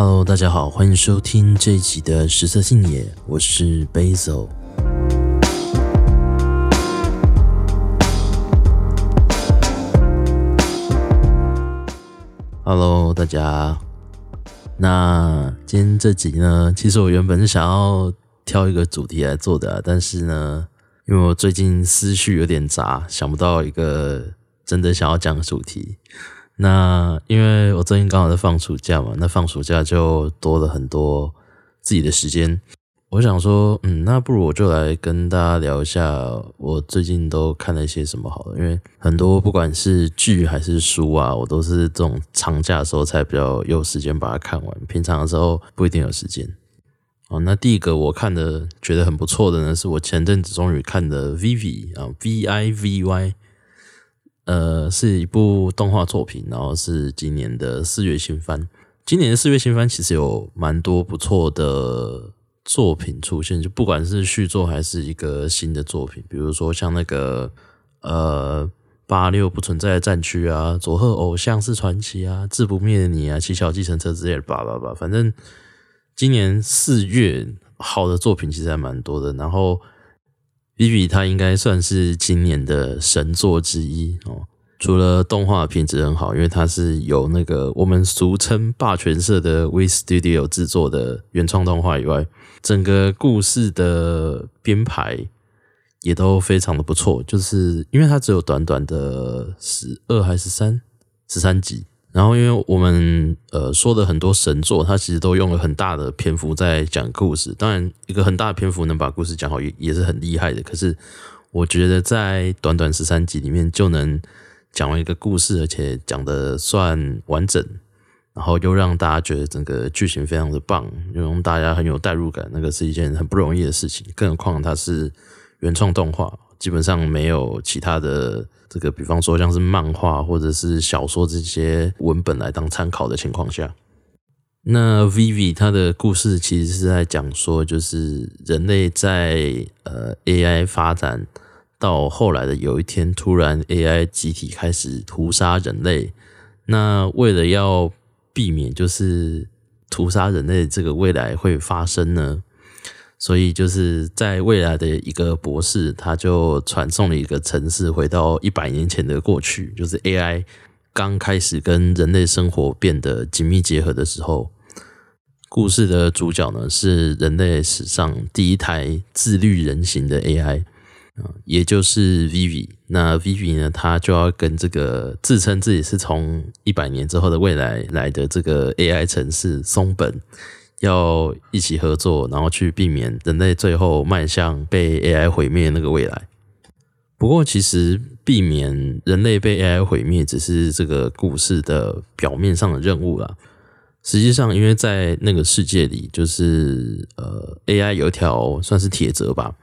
Hello，大家好，欢迎收听这一集的食色性也，我是 Basil。Hello，大家。那今天这集呢，其实我原本是想要挑一个主题来做的，但是呢，因为我最近思绪有点杂，想不到一个真的想要讲的主题。那因为我最近刚好在放暑假嘛，那放暑假就多了很多自己的时间。我想说，嗯，那不如我就来跟大家聊一下我最近都看了一些什么好了。因为很多不管是剧还是书啊，我都是这种长假的时候才比较有时间把它看完，平常的时候不一定有时间。哦，那第一个我看的觉得很不错的呢，是我前阵子终于看的《Vivi》啊，《V I V Y》，呃，是一部动画作品，然后是今年的四月新番。今年的四月新番其实有蛮多不错的。作品出现，就不管是续作还是一个新的作品，比如说像那个呃八六不存在的战区啊，佐贺偶像是传奇啊，志不灭的你啊，七小计程车之类的，叭叭叭，反正今年四月好的作品其实还蛮多的。然后 Vivy 它应该算是今年的神作之一哦。除了动画品质很好，因为它是由那个我们俗称霸权社的 WE Studio 制作的原创动画以外，整个故事的编排也都非常的不错。就是因为它只有短短的十二还是三十三集，然后因为我们呃说的很多神作，它其实都用了很大的篇幅在讲故事。当然，一个很大的篇幅能把故事讲好也也是很厉害的。可是我觉得在短短十三集里面就能。讲完一个故事，而且讲得算完整，然后又让大家觉得整个剧情非常的棒，又让大家很有代入感，那个是一件很不容易的事情。更何况它是原创动画，基本上没有其他的这个，比方说像是漫画或者是小说这些文本来当参考的情况下，那 Vivi 它的故事其实是在讲说，就是人类在呃 AI 发展。到后来的有一天，突然 AI 集体开始屠杀人类。那为了要避免就是屠杀人类这个未来会发生呢，所以就是在未来的一个博士，他就传送了一个城市回到一百年前的过去，就是 AI 刚开始跟人类生活变得紧密结合的时候。故事的主角呢，是人类史上第一台自律人形的 AI。也就是 Vivy，那 Vivy 呢，他就要跟这个自称自己是从一百年之后的未来来的这个 AI 城市松本，要一起合作，然后去避免人类最后迈向被 AI 毁灭那个未来。不过，其实避免人类被 AI 毁灭只是这个故事的表面上的任务啦。实际上，因为在那个世界里，就是呃 AI 有一条算是铁则吧。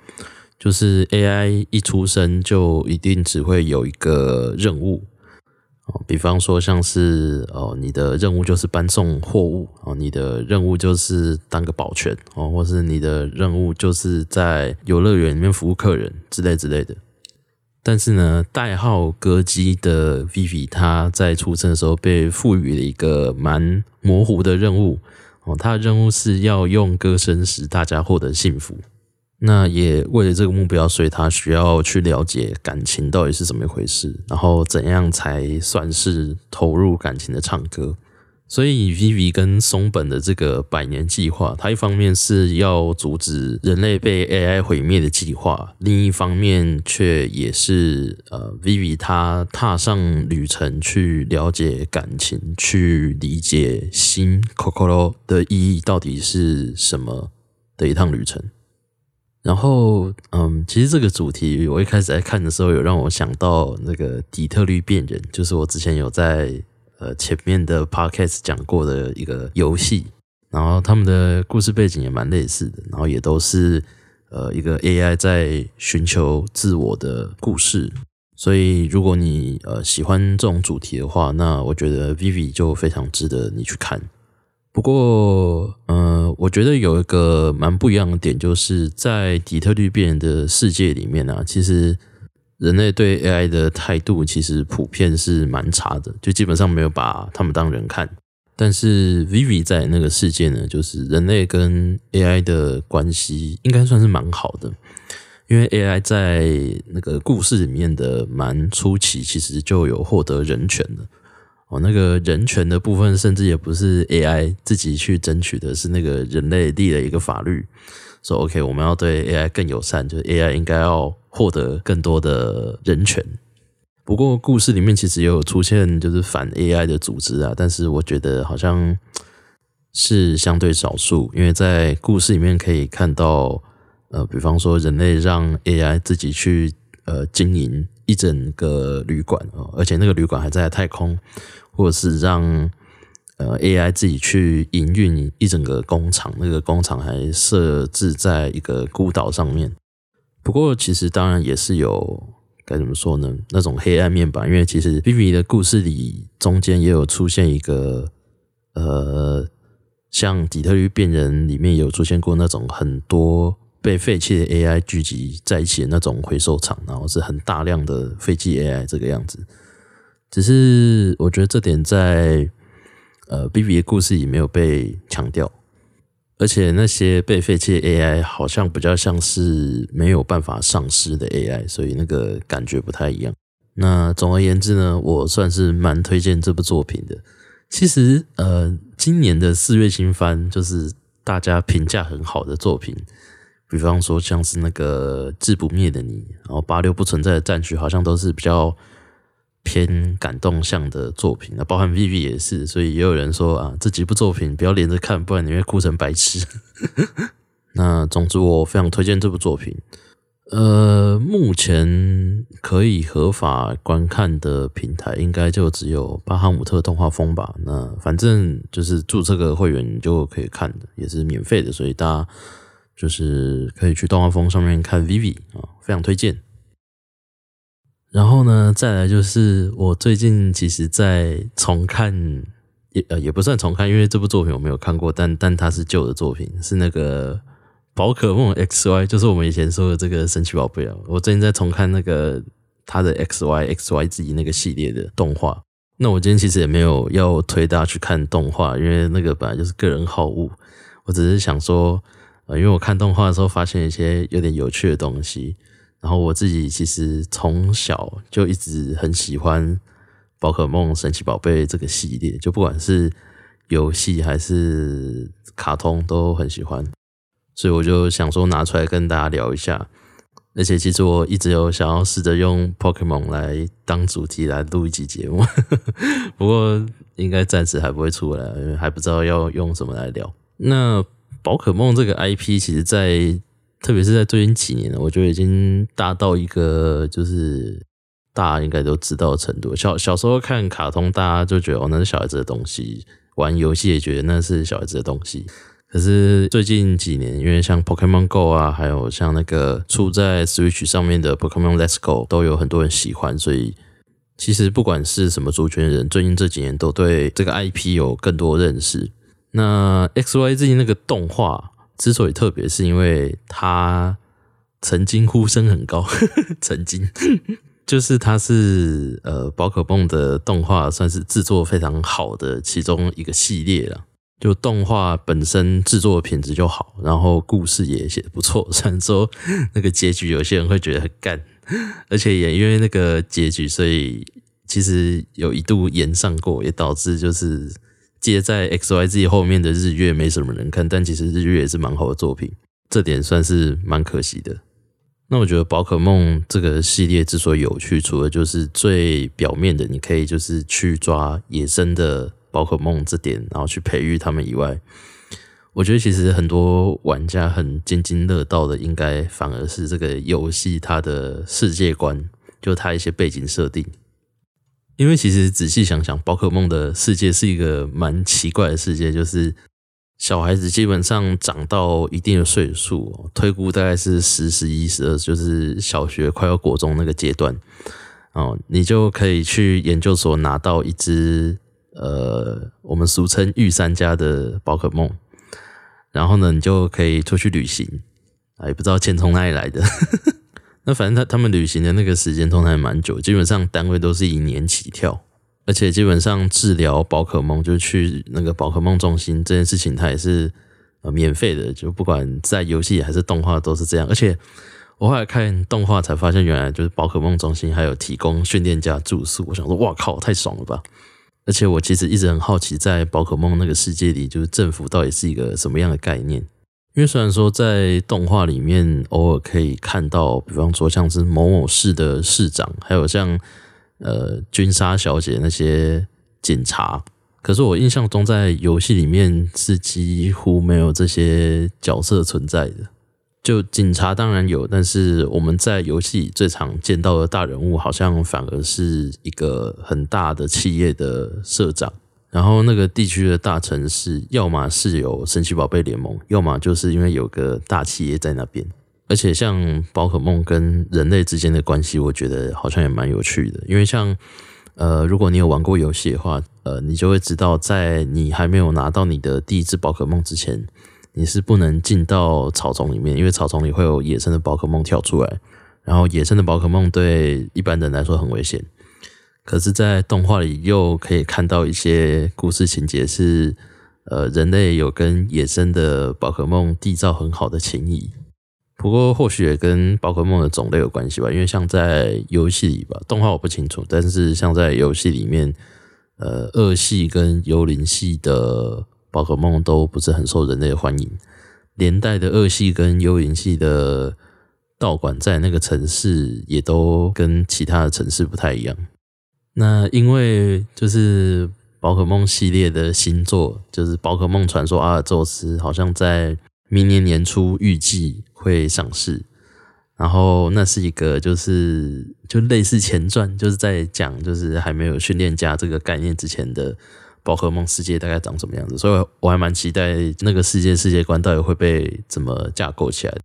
就是 AI 一出生就一定只会有一个任务哦，比方说像是哦，你的任务就是搬送货物哦，你的任务就是当个保全哦，或是你的任务就是在游乐园里面服务客人之类之类的。但是呢，代号歌姬的 Vivi，他在出生的时候被赋予了一个蛮模糊的任务哦，他的任务是要用歌声使大家获得幸福。那也为了这个目标，所以他需要去了解感情到底是怎么一回事，然后怎样才算是投入感情的唱歌。所以 Vivi 跟松本的这个百年计划，它一方面是要阻止人类被 AI 毁灭的计划，另一方面却也是呃，Vivi 他踏上旅程去了解感情，去理解心 c o c o r o 的意义到底是什么的一趟旅程。然后，嗯，其实这个主题我一开始在看的时候，有让我想到那个底特律变人，就是我之前有在呃前面的 podcast 讲过的一个游戏。然后他们的故事背景也蛮类似的，然后也都是呃一个 AI 在寻求自我的故事。所以如果你呃喜欢这种主题的话，那我觉得 Vivy 就非常值得你去看。不过，呃，我觉得有一个蛮不一样的点，就是在底特律变人的世界里面啊，其实人类对 AI 的态度其实普遍是蛮差的，就基本上没有把他们当人看。但是 Vivy 在那个世界呢，就是人类跟 AI 的关系应该算是蛮好的，因为 AI 在那个故事里面的蛮初期，其实就有获得人权了。那个人权的部分，甚至也不是 AI 自己去争取的，是那个人类立了一个法律，说 OK，我们要对 AI 更友善，就是 AI 应该要获得更多的人权。不过故事里面其实也有出现就是反 AI 的组织啊，但是我觉得好像是相对少数，因为在故事里面可以看到，呃，比方说人类让 AI 自己去呃经营一整个旅馆，而且那个旅馆还在太空，或者是让呃 AI 自己去营运一整个工厂，那个工厂还设置在一个孤岛上面。不过其实当然也是有。该怎么说呢？那种黑暗面吧，因为其实 Vivy 的故事里中间也有出现一个，呃，像底特律变人里面有出现过那种很多被废弃的 AI 聚集在一起的那种回收场，然后是很大量的废弃 AI 这个样子。只是我觉得这点在呃 B B 的故事里没有被强调。而且那些被废弃的 AI 好像比较像是没有办法丧尸的 AI，所以那个感觉不太一样。那总而言之呢，我算是蛮推荐这部作品的。其实，呃，今年的四月新番就是大家评价很好的作品，比方说像是那个《至不灭的你》，然后《八六不存在的战区》，好像都是比较。偏感动向的作品，那包含 V V 也是，所以也有人说啊，这几部作品不要连着看，不然你会哭成白痴。那总之，我非常推荐这部作品。呃，目前可以合法观看的平台，应该就只有巴哈姆特动画风吧。那反正就是注册个会员，就可以看的，也是免费的，所以大家就是可以去动画风上面看 Vivy 啊，非常推荐。然后呢，再来就是我最近其实，在重看，也呃也不算重看，因为这部作品我没有看过，但但它是旧的作品，是那个宝可梦 XY，就是我们以前说的这个神奇宝贝啊。我最近在重看那个它的 XY XYZ 那个系列的动画。那我今天其实也没有要推大家去看动画，因为那个本来就是个人好恶。我只是想说，呃，因为我看动画的时候发现一些有点有趣的东西。然后我自己其实从小就一直很喜欢宝可梦、神奇宝贝这个系列，就不管是游戏还是卡通都很喜欢，所以我就想说拿出来跟大家聊一下。而且其实我一直有想要试着用 Pokemon 来当主题来录一集节目，不过应该暂时还不会出来，因为还不知道要用什么来聊。那宝可梦这个 IP 其实，在特别是在最近几年，我觉得已经大到一个就是大家应该都知道的程度。小小时候看卡通，大家就觉得哦，那是小孩子的东西；玩游戏也觉得那是小孩子的东西。可是最近几年，因为像 Pokemon Go 啊，还有像那个出在 Switch 上面的 Pokemon Let's Go，都有很多人喜欢。所以其实不管是什么族群的人，最近这几年都对这个 IP 有更多认识。那 XYZ 那个动画。之所以特别，是因为他曾经呼声很高，曾经就是他是呃宝可梦的动画算是制作非常好的其中一个系列了。就动画本身制作品质就好，然后故事也写的不错。虽然说那个结局有些人会觉得很干，而且也因为那个结局，所以其实有一度延上过，也导致就是。接在 XYZ 后面的日月没什么人看，但其实日月也是蛮好的作品，这点算是蛮可惜的。那我觉得宝可梦这个系列之所以有趣，除了就是最表面的，你可以就是去抓野生的宝可梦这点，然后去培育他们以外，我觉得其实很多玩家很津津乐道的，应该反而是这个游戏它的世界观，就它一些背景设定。因为其实仔细想想，宝可梦的世界是一个蛮奇怪的世界，就是小孩子基本上长到一定的岁数，推估大概是十、十一、十二，就是小学快要国中那个阶段，哦，你就可以去研究所拿到一只呃，我们俗称御三家的宝可梦，然后呢，你就可以出去旅行，啊，也不知道钱从哪里来的。呵 呵那反正他他们旅行的那个时间通常还蛮久，基本上单位都是以年起跳。而且基本上治疗宝可梦，就去那个宝可梦中心这件事情，它也是呃免费的，就不管在游戏还是动画都是这样。而且我后来看动画才发现，原来就是宝可梦中心还有提供训练家住宿。我想说，哇靠，太爽了吧！而且我其实一直很好奇，在宝可梦那个世界里，就是政府到底是一个什么样的概念？因为虽然说在动画里面偶尔可以看到，比方说像是某某市的市长，还有像。呃，君莎小姐那些警察，可是我印象中在游戏里面是几乎没有这些角色存在的。就警察当然有，但是我们在游戏最常见到的大人物，好像反而是一个很大的企业的社长。然后那个地区的大城市，要么是有神奇宝贝联盟，要么就是因为有个大企业在那边。而且像宝可梦跟人类之间的关系，我觉得好像也蛮有趣的。因为像呃，如果你有玩过游戏的话，呃，你就会知道，在你还没有拿到你的第一只宝可梦之前，你是不能进到草丛里面，因为草丛里会有野生的宝可梦跳出来，然后野生的宝可梦对一般人来说很危险。可是，在动画里又可以看到一些故事情节是，呃，人类有跟野生的宝可梦缔造很好的情谊。不过或许也跟宝可梦的种类有关系吧，因为像在游戏里吧，动画我不清楚，但是像在游戏里面，呃，恶系跟幽灵系的宝可梦都不是很受人类的欢迎，连带的恶系跟幽灵系的道馆在那个城市也都跟其他的城市不太一样。那因为就是宝可梦系列的新作，就是宝可梦传说阿尔宙斯，好像在明年年初预计。会上市，然后那是一个就是就类似前传，就是在讲就是还没有训练家这个概念之前的宝可梦世界大概长什么样子，所以我还蛮期待那个世界世界观到底会被怎么架构起来。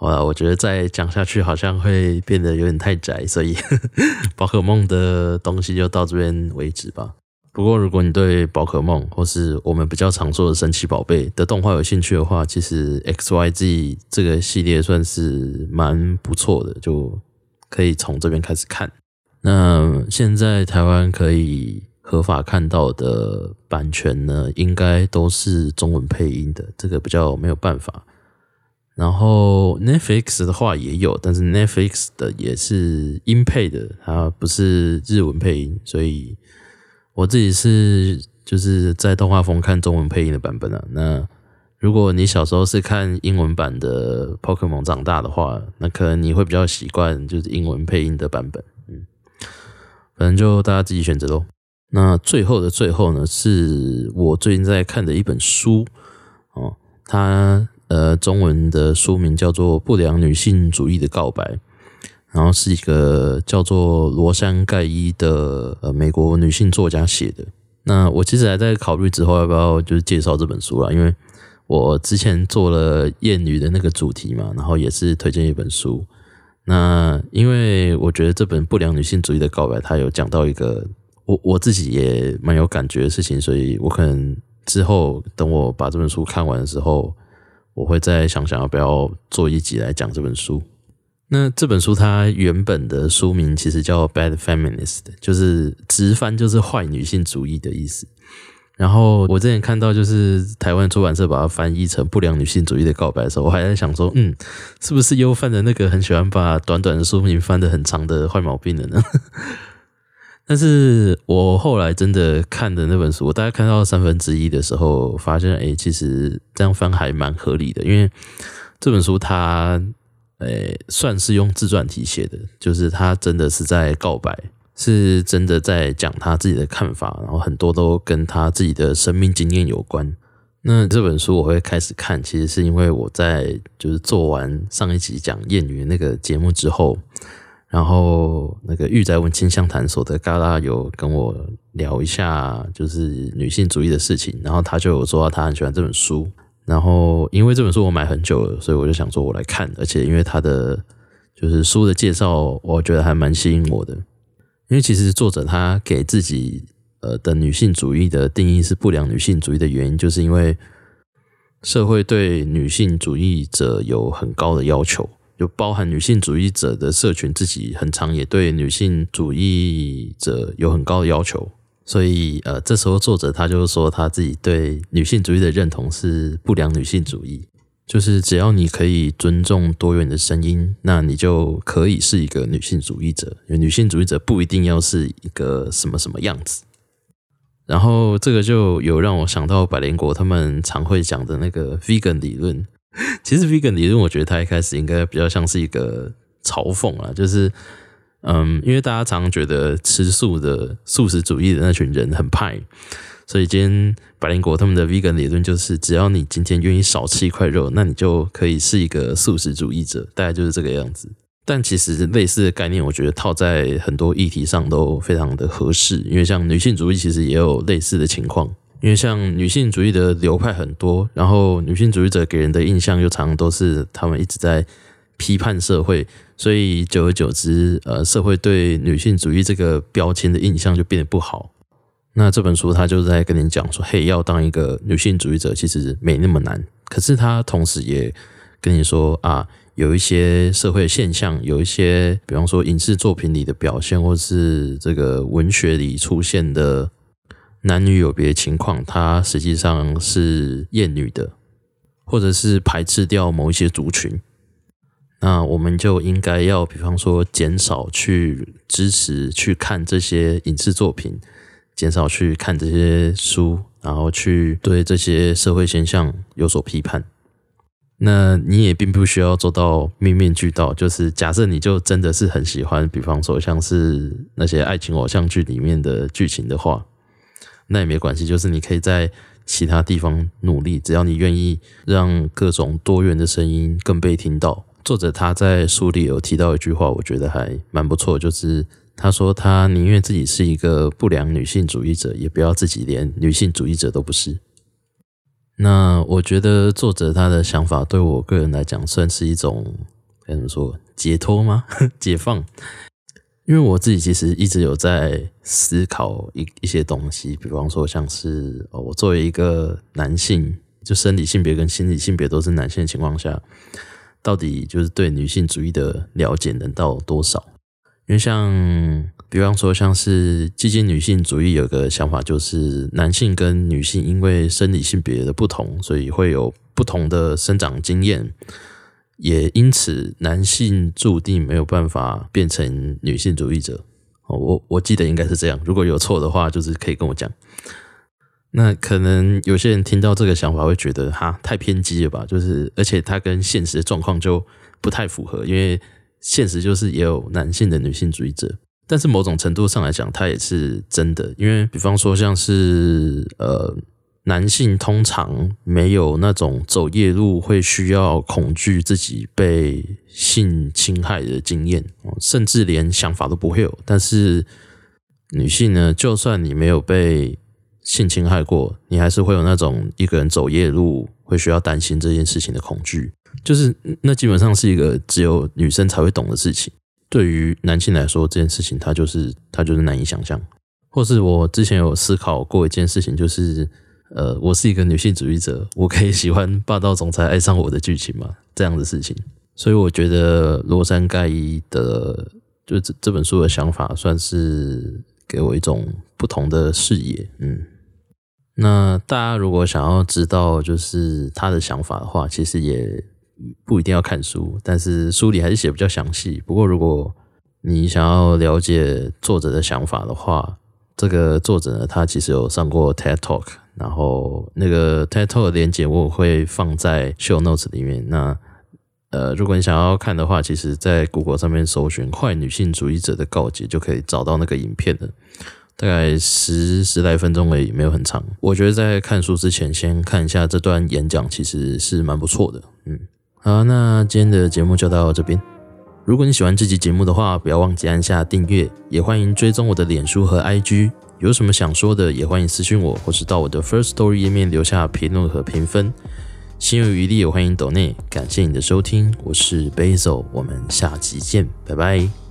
好，我觉得再讲下去好像会变得有点太窄，所以 宝可梦的东西就到这边为止吧。不过，如果你对宝可梦或是我们比较常说的神奇宝贝的动画有兴趣的话，其实 X Y Z 这个系列算是蛮不错的，就可以从这边开始看。那现在台湾可以合法看到的版权呢，应该都是中文配音的，这个比较没有办法。然后 Netflix 的话也有，但是 Netflix 的也是英配的，它不是日文配音，所以。我自己是就是在动画风看中文配音的版本啊。那如果你小时候是看英文版的 Pokémon 长大的话，那可能你会比较习惯就是英文配音的版本。嗯，反正就大家自己选择喽。那最后的最后呢，是我最近在看的一本书哦，它呃中文的书名叫做《不良女性主义的告白》。然后是一个叫做罗珊盖伊的呃美国女性作家写的。那我其实还在考虑之后要不要就是介绍这本书啦，因为我之前做了厌女的那个主题嘛，然后也是推荐一本书。那因为我觉得这本不良女性主义的告白，它有讲到一个我我自己也蛮有感觉的事情，所以我可能之后等我把这本书看完的时候，我会再想想要不要做一集来讲这本书。那这本书它原本的书名其实叫《Bad Feminist》，就是直翻就是坏女性主义的意思。然后我之前看到就是台湾出版社把它翻译成《不良女性主义的告白》的时候，我还在想说，嗯，是不是又犯了那个很喜欢把短短的书名翻得很长的坏毛病了呢？但是我后来真的看的那本书，我大概看到三分之一的时候，发现哎，其实这样翻还蛮合理的，因为这本书它。诶，算是用自传体写的，就是他真的是在告白，是真的在讲他自己的看法，然后很多都跟他自己的生命经验有关。那这本书我会开始看，其实是因为我在就是做完上一集讲厌女那个节目之后，然后那个玉宅文清相谈所的嘎拉有跟我聊一下就是女性主义的事情，然后他就有说到他很喜欢这本书。然后，因为这本书我买很久了，所以我就想说，我来看。而且，因为他的就是书的介绍，我觉得还蛮吸引我的。因为其实作者他给自己呃的女性主义的定义是不良女性主义的原因，就是因为社会对女性主义者有很高的要求。就包含女性主义者的社群自己，很常也对女性主义者有很高的要求。所以，呃，这时候作者他就是说，他自己对女性主义的认同是不良女性主义，就是只要你可以尊重多元的声音，那你就可以是一个女性主义者。女性主义者不一定要是一个什么什么样子。然后，这个就有让我想到百灵果他们常会讲的那个 vegan 理论。其实 vegan 理论，我觉得它一开始应该比较像是一个嘲讽啊，就是，嗯，因为大家常常觉得吃素的素食主义的那群人很派，所以今天百灵果他们的 vegan 理论就是，只要你今天愿意少吃一块肉，那你就可以是一个素食主义者，大概就是这个样子。但其实类似的概念，我觉得套在很多议题上都非常的合适，因为像女性主义其实也有类似的情况。因为像女性主义的流派很多，然后女性主义者给人的印象又常常都是他们一直在批判社会，所以久而久之，呃，社会对女性主义这个标签的印象就变得不好。那这本书他就在跟你讲说，嘿，要当一个女性主义者其实没那么难，可是他同时也跟你说啊，有一些社会现象，有一些比方说影视作品里的表现，或是这个文学里出现的。男女有别情况，它实际上是厌女的，或者是排斥掉某一些族群。那我们就应该要，比方说，减少去支持、去看这些影视作品，减少去看这些书，然后去对这些社会现象有所批判。那你也并不需要做到面面俱到，就是假设你就真的是很喜欢，比方说像是那些爱情偶像剧里面的剧情的话。那也没关系，就是你可以在其他地方努力，只要你愿意让各种多元的声音更被听到。作者他在书里有提到一句话，我觉得还蛮不错，就是他说他宁愿自己是一个不良女性主义者，也不要自己连女性主义者都不是。那我觉得作者他的想法对我个人来讲算是一种怎么说解脱吗？解放。因为我自己其实一直有在思考一一些东西，比方说像是哦，我作为一个男性，就生理性别跟心理性别都是男性的情况下，到底就是对女性主义的了解能到多少？因为像比方说像是基金女性主义有个想法，就是男性跟女性因为生理性别的不同，所以会有不同的生长经验。也因此，男性注定没有办法变成女性主义者。我我记得应该是这样，如果有错的话，就是可以跟我讲。那可能有些人听到这个想法会觉得，哈，太偏激了吧？就是而且它跟现实的状况就不太符合，因为现实就是也有男性的女性主义者，但是某种程度上来讲，它也是真的。因为比方说，像是呃。男性通常没有那种走夜路会需要恐惧自己被性侵害的经验，甚至连想法都不会有。但是女性呢，就算你没有被性侵害过，你还是会有那种一个人走夜路会需要担心这件事情的恐惧。就是那基本上是一个只有女生才会懂的事情。对于男性来说，这件事情他就是他就是难以想象。或是我之前有思考过一件事情，就是。呃，我是一个女性主义者，我可以喜欢霸道总裁爱上我的剧情吗？这样的事情，所以我觉得罗山盖伊的就这这本书的想法，算是给我一种不同的视野。嗯，那大家如果想要知道就是他的想法的话，其实也不一定要看书，但是书里还是写比较详细。不过如果你想要了解作者的想法的话，这个作者呢，他其实有上过 TED Talk。然后那个 TED Talk 的链接我会放在 Show Notes 里面。那呃，如果你想要看的话，其实，在 Google 上面搜寻“坏女性主义者的告解”就可以找到那个影片了。大概十十来分钟而已，没有很长。我觉得在看书之前，先看一下这段演讲，其实是蛮不错的。嗯，好，那今天的节目就到这边。如果你喜欢这集节目的话，不要忘记按下订阅，也欢迎追踪我的脸书和 IG。有什么想说的，也欢迎私信我，或是到我的 First Story 页面留下评论和评分。心有余力也欢迎抖内。感谢你的收听，我是 Basil，我们下集见，拜拜。